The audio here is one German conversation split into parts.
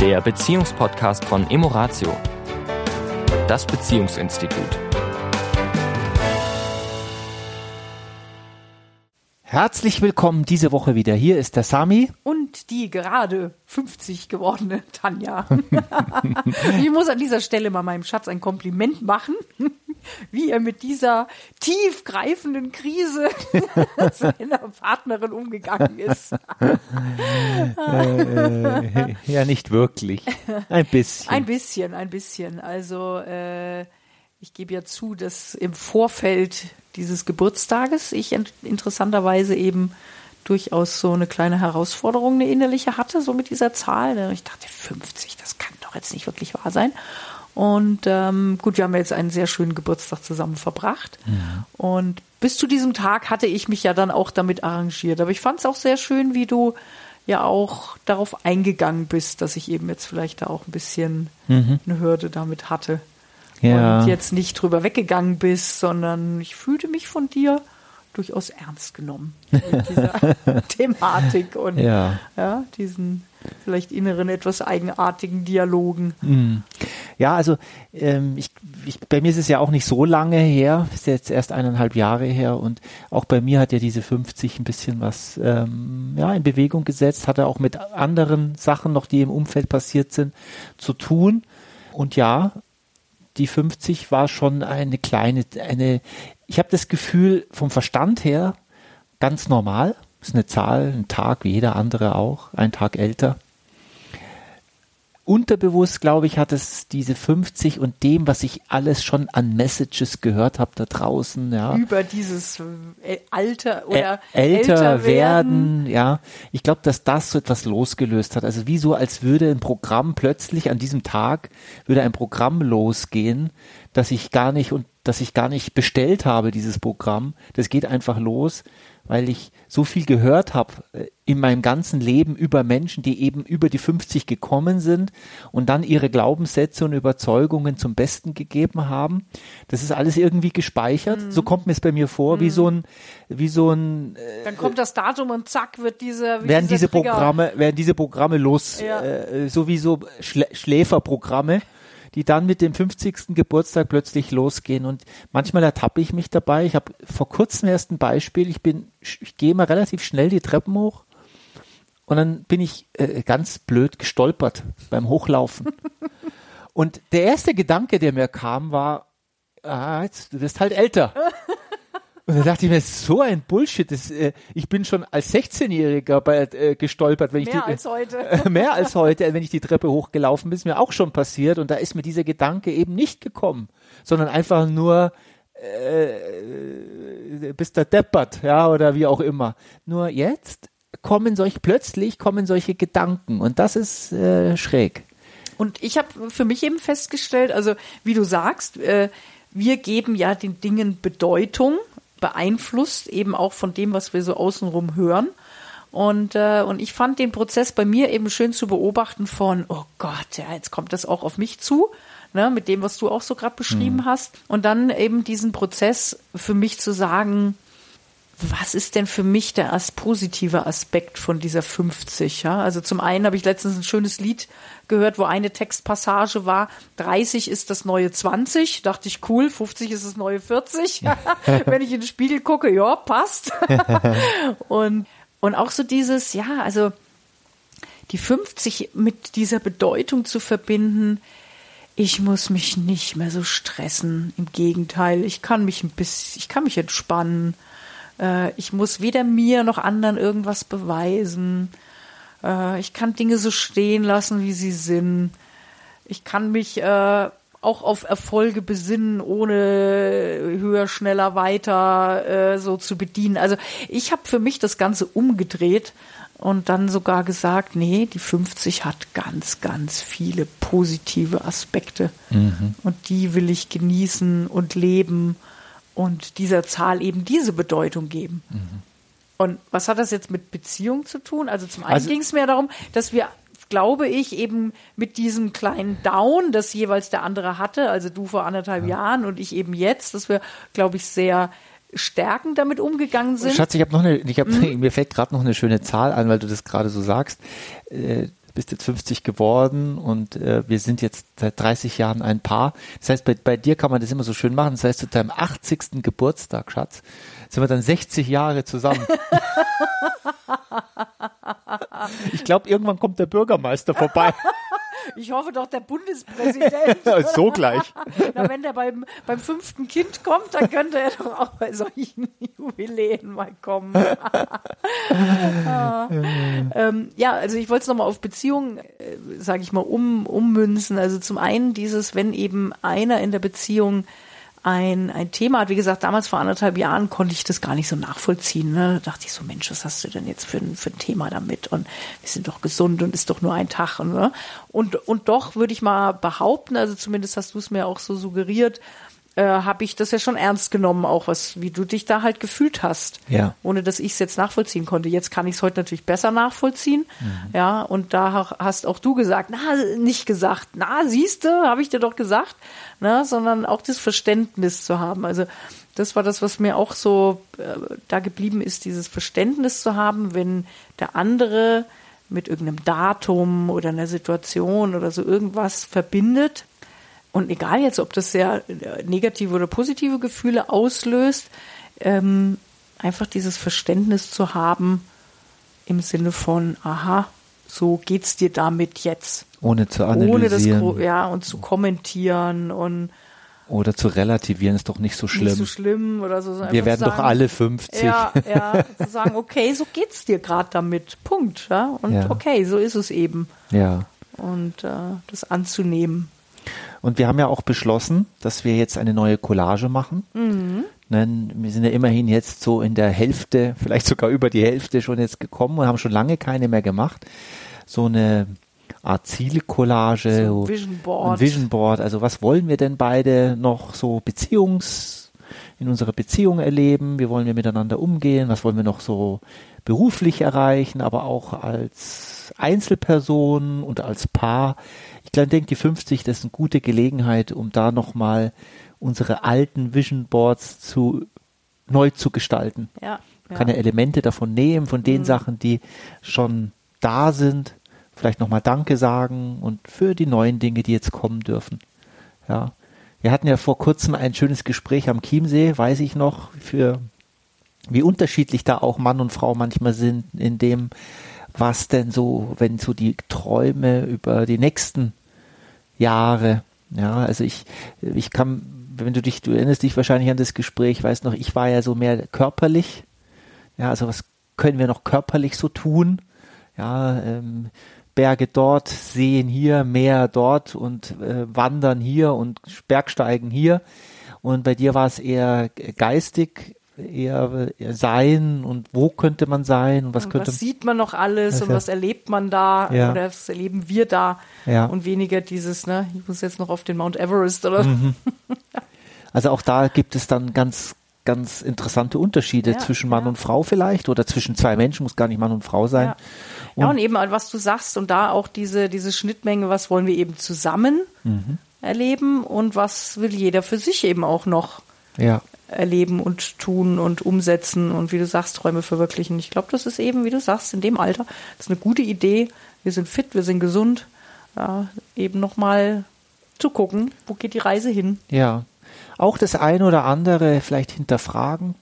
der Beziehungspodcast von Emoratio, das Beziehungsinstitut. Herzlich willkommen diese Woche wieder. Hier ist der Sami. Und die gerade 50 gewordene Tanja. ich muss an dieser Stelle mal meinem Schatz ein Kompliment machen, wie er mit dieser tiefgreifenden Krise seiner Partnerin umgegangen ist. äh, ja, nicht wirklich. Ein bisschen. Ein bisschen, ein bisschen. Also äh, ich gebe ja zu, dass im Vorfeld dieses Geburtstages ich interessanterweise eben durchaus so eine kleine Herausforderung, eine innerliche hatte, so mit dieser Zahl. Ich dachte, 50, das kann doch jetzt nicht wirklich wahr sein. Und ähm, gut, wir haben jetzt einen sehr schönen Geburtstag zusammen verbracht. Ja. Und bis zu diesem Tag hatte ich mich ja dann auch damit arrangiert. Aber ich fand es auch sehr schön, wie du ja auch darauf eingegangen bist, dass ich eben jetzt vielleicht da auch ein bisschen mhm. eine Hürde damit hatte ja. und jetzt nicht drüber weggegangen bist, sondern ich fühlte mich von dir durchaus ernst genommen mit dieser Thematik und ja. ja. diesen vielleicht inneren, etwas eigenartigen Dialogen. Mhm. Ja, also ähm, ich, ich, bei mir ist es ja auch nicht so lange her, ist jetzt erst eineinhalb Jahre her und auch bei mir hat ja diese 50 ein bisschen was ähm, ja, in Bewegung gesetzt, hatte auch mit anderen Sachen noch, die im Umfeld passiert sind, zu tun. Und ja, die 50 war schon eine kleine, eine, ich habe das Gefühl vom Verstand her ganz normal. Ist eine Zahl, ein Tag wie jeder andere auch, ein Tag älter unterbewusst, glaube ich, hat es diese 50 und dem, was ich alles schon an Messages gehört habe da draußen, ja. Über dieses äh, Alter oder Ä älter, älter werden. werden, ja. Ich glaube, dass das so etwas losgelöst hat. Also wie so, als würde ein Programm plötzlich an diesem Tag würde ein Programm losgehen, das ich gar nicht und das ich gar nicht bestellt habe, dieses Programm. Das geht einfach los weil ich so viel gehört habe äh, in meinem ganzen Leben über Menschen, die eben über die 50 gekommen sind und dann ihre Glaubenssätze und Überzeugungen zum Besten gegeben haben. Das ist alles irgendwie gespeichert. Mhm. So kommt mir es bei mir vor, mhm. wie so ein, wie so ein. Äh, dann kommt das Datum und zack wird diese. Werden diese Trigger. Programme, werden diese Programme los, ja. äh, so wie so Schlä Schläferprogramme die dann mit dem 50. Geburtstag plötzlich losgehen. Und manchmal ertappe ich mich dabei. Ich habe vor kurzem erst ein Beispiel. Ich bin, ich gehe mal relativ schnell die Treppen hoch und dann bin ich äh, ganz blöd gestolpert beim Hochlaufen. und der erste Gedanke, der mir kam, war, ah, jetzt, du wirst halt älter. Und da dachte ich mir, so ein Bullshit. Das, äh, ich bin schon als 16-Jähriger äh, gestolpert, wenn mehr ich die, als heute. Äh, mehr als heute, wenn ich die Treppe hochgelaufen bin, ist mir auch schon passiert. Und da ist mir dieser Gedanke eben nicht gekommen, sondern einfach nur äh, bist da deppert, ja, oder wie auch immer. Nur jetzt kommen solche, plötzlich kommen solche Gedanken und das ist äh, schräg. Und ich habe für mich eben festgestellt, also wie du sagst, äh, wir geben ja den Dingen Bedeutung beeinflusst, eben auch von dem, was wir so außenrum hören. Und, äh, und ich fand den Prozess bei mir eben schön zu beobachten von, oh Gott, ja, jetzt kommt das auch auf mich zu, ne, mit dem, was du auch so gerade beschrieben mhm. hast. Und dann eben diesen Prozess für mich zu sagen, was ist denn für mich der as positive Aspekt von dieser 50? Ja? Also zum einen habe ich letztens ein schönes Lied gehört, wo eine Textpassage war, 30 ist das neue 20. Dachte ich, cool, 50 ist das neue 40. Wenn ich in den Spiegel gucke, ja, passt. und, und auch so dieses, ja, also die 50 mit dieser Bedeutung zu verbinden, ich muss mich nicht mehr so stressen. Im Gegenteil, ich kann mich ein bisschen, ich kann mich entspannen. Äh, ich muss weder mir noch anderen irgendwas beweisen. Äh, ich kann Dinge so stehen lassen, wie sie sind. Ich kann mich äh, auch auf Erfolge besinnen, ohne höher, schneller, weiter äh, so zu bedienen. Also ich habe für mich das Ganze umgedreht und dann sogar gesagt, nee, die 50 hat ganz, ganz viele positive Aspekte mhm. und die will ich genießen und leben und dieser Zahl eben diese Bedeutung geben. Mhm. Und was hat das jetzt mit Beziehung zu tun? Also zum einen also, ging es mir darum, dass wir, glaube ich, eben mit diesem kleinen Down, das jeweils der andere hatte, also du vor anderthalb ja. Jahren und ich eben jetzt, dass wir, glaube ich, sehr stärkend damit umgegangen sind. Schatz, ich habe noch eine, ich hab, mhm. mir fällt gerade noch eine schöne Zahl an, weil du das gerade so sagst. Äh, bist jetzt 50 geworden und äh, wir sind jetzt seit 30 Jahren ein Paar. Das heißt, bei, bei dir kann man das immer so schön machen. Das heißt, zu deinem 80. Geburtstag, Schatz, sind wir dann 60 Jahre zusammen. ich glaube, irgendwann kommt der Bürgermeister vorbei. Ich hoffe doch, der Bundespräsident. so gleich. Na, wenn der beim, beim fünften Kind kommt, dann könnte er doch auch bei solchen Jubiläen mal kommen. ah. ähm, ja, also ich wollte es nochmal auf Beziehungen, äh, sage ich mal, um, ummünzen. Also zum einen dieses, wenn eben einer in der Beziehung ein, ein Thema hat. Wie gesagt, damals vor anderthalb Jahren konnte ich das gar nicht so nachvollziehen. Ne? Da dachte ich so, Mensch, was hast du denn jetzt für ein, für ein Thema damit? Und wir sind doch gesund und ist doch nur ein Tag. Ne? Und, und doch würde ich mal behaupten, also zumindest hast du es mir auch so suggeriert, äh, habe ich das ja schon ernst genommen, auch was, wie du dich da halt gefühlt hast. Ja. Ohne dass ich es jetzt nachvollziehen konnte. Jetzt kann ich es heute natürlich besser nachvollziehen. Mhm. Ja, und da hast auch du gesagt, na, nicht gesagt, na, siehste, habe ich dir doch gesagt, na, sondern auch das Verständnis zu haben. Also das war das, was mir auch so äh, da geblieben ist, dieses Verständnis zu haben, wenn der andere mit irgendeinem Datum oder einer Situation oder so irgendwas verbindet, und egal jetzt, ob das sehr äh, negative oder positive Gefühle auslöst, ähm, einfach dieses Verständnis zu haben im Sinne von, aha, so geht's dir damit jetzt. Ohne zu analysieren. Ohne das, ja, und zu kommentieren und oder zu relativieren ist doch nicht so schlimm. Nicht so schlimm oder so. Wir werden sagen, doch alle 50. Ja, ja, zu sagen, okay, so geht's dir gerade damit. Punkt. Ja? Und ja. okay, so ist es eben. Ja. Und äh, das anzunehmen. Und wir haben ja auch beschlossen, dass wir jetzt eine neue Collage machen. Mhm. Wir sind ja immerhin jetzt so in der Hälfte, vielleicht sogar über die Hälfte schon jetzt gekommen und haben schon lange keine mehr gemacht. So eine Art Zielcollage, so ein Vision Board. Ein Vision Board. Also was wollen wir denn beide noch so Beziehungs, in unserer Beziehung erleben? Wie wollen wir miteinander umgehen? Was wollen wir noch so beruflich erreichen, aber auch als Einzelperson und als Paar? ich denke, die 50, das ist eine gute Gelegenheit, um da nochmal unsere alten Vision Boards zu neu zu gestalten. Ja, ja. Kann ja Elemente davon nehmen, von den mhm. Sachen, die schon da sind, vielleicht nochmal Danke sagen und für die neuen Dinge, die jetzt kommen dürfen. Ja. Wir hatten ja vor kurzem ein schönes Gespräch am Chiemsee, weiß ich noch, für wie unterschiedlich da auch Mann und Frau manchmal sind, in dem, was denn so, wenn so die Träume über die nächsten Jahre. Ja, also ich, ich kann, wenn du dich, du erinnerst dich wahrscheinlich an das Gespräch, weißt noch, ich war ja so mehr körperlich. Ja, also was können wir noch körperlich so tun? Ja, ähm, Berge dort, Seen hier, Meer dort und äh, Wandern hier und Bergsteigen hier. Und bei dir war es eher geistig, eher, eher sein und wo könnte man sein und was und könnte was sieht man noch alles und was erlebt man da ja. oder was erleben wir da ja. und weniger dieses, ne, ich muss jetzt noch auf den Mount Everest oder mhm. Also auch da gibt es dann ganz ganz interessante Unterschiede ja, zwischen Mann und Frau vielleicht oder zwischen zwei Menschen, muss gar nicht Mann und Frau sein. Ja. Und, ja, und eben, was du sagst, und da auch diese, diese Schnittmenge, was wollen wir eben zusammen mhm. erleben und was will jeder für sich eben auch noch ja erleben und tun und umsetzen und wie du sagst, Träume verwirklichen. Ich glaube, das ist eben, wie du sagst, in dem Alter, das ist eine gute Idee. Wir sind fit, wir sind gesund. Ja, eben nochmal zu gucken, wo geht die Reise hin. Ja. Auch das eine oder andere vielleicht hinterfragen,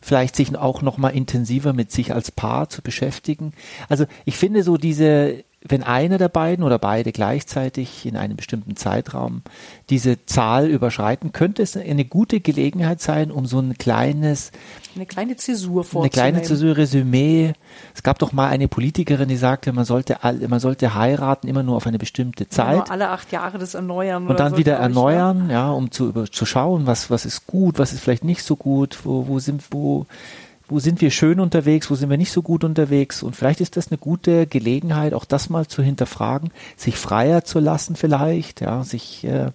vielleicht sich auch nochmal intensiver mit sich als Paar zu beschäftigen. Also ich finde so diese wenn einer der beiden oder beide gleichzeitig in einem bestimmten Zeitraum diese Zahl überschreiten, könnte es eine gute Gelegenheit sein, um so ein kleines eine kleine Zäsur vorzunehmen. Eine kleine Zäsur, Resümee. Es gab doch mal eine Politikerin, die sagte, man sollte, man sollte heiraten immer nur auf eine bestimmte Zeit. Immer alle acht Jahre das erneuern. Und dann so, wieder erneuern, ich, ne? ja, um zu, zu schauen, was, was ist gut, was ist vielleicht nicht so gut, wo, wo sind, wo, wo sind wir schön unterwegs, wo sind wir nicht so gut unterwegs. Und vielleicht ist das eine gute Gelegenheit, auch das mal zu hinterfragen, sich freier zu lassen vielleicht, ja, sich äh,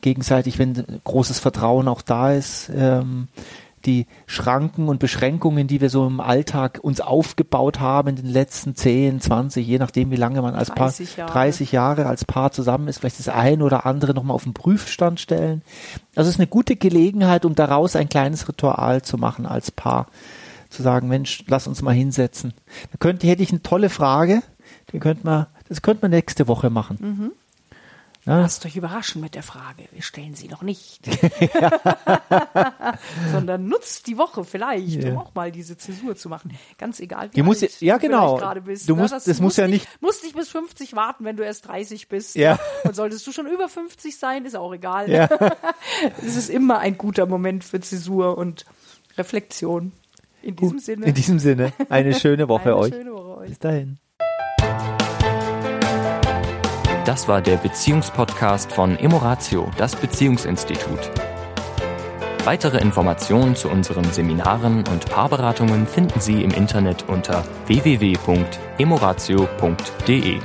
gegenseitig, wenn großes Vertrauen auch da ist, ähm, die Schranken und Beschränkungen, die wir so im Alltag uns aufgebaut haben in den letzten 10, 20, je nachdem, wie lange man als Paar, 30 Jahre als Paar zusammen ist, vielleicht das ein oder andere nochmal auf den Prüfstand stellen. Also es ist eine gute Gelegenheit, um daraus ein kleines Ritual zu machen als Paar zu sagen, Mensch, lass uns mal hinsetzen. Da könnte, hätte ich eine tolle Frage, die könnte man Das könnte man nächste Woche machen. Mhm. Ja. Lasst euch überraschen mit der Frage. Wir stellen sie noch nicht. Sondern nutzt die Woche vielleicht, um Ja. auch mal diese Zäsur zu machen. Ganz egal, wie Die muss alt ja- du genau. gerade bist. Du ne? musst- das das muss musst ja nicht, nicht- musst nicht bis 50 warten, wenn du erst 30 bist. Ja. Und solltest du schon über 50 sein, ist auch egal. Ja. Es ist immer ein guter Moment für Zäsur und Reflexion. In diesem Sinne. In diesem Sinne, eine schöne Woche eine euch. schöne Woche euch. Bis dahin. Das war der Beziehungspodcast von Emoratio, das Beziehungsinstitut. Weitere Informationen zu unseren Seminaren und Paarberatungen finden Sie im Internet unter www.emoratio.de.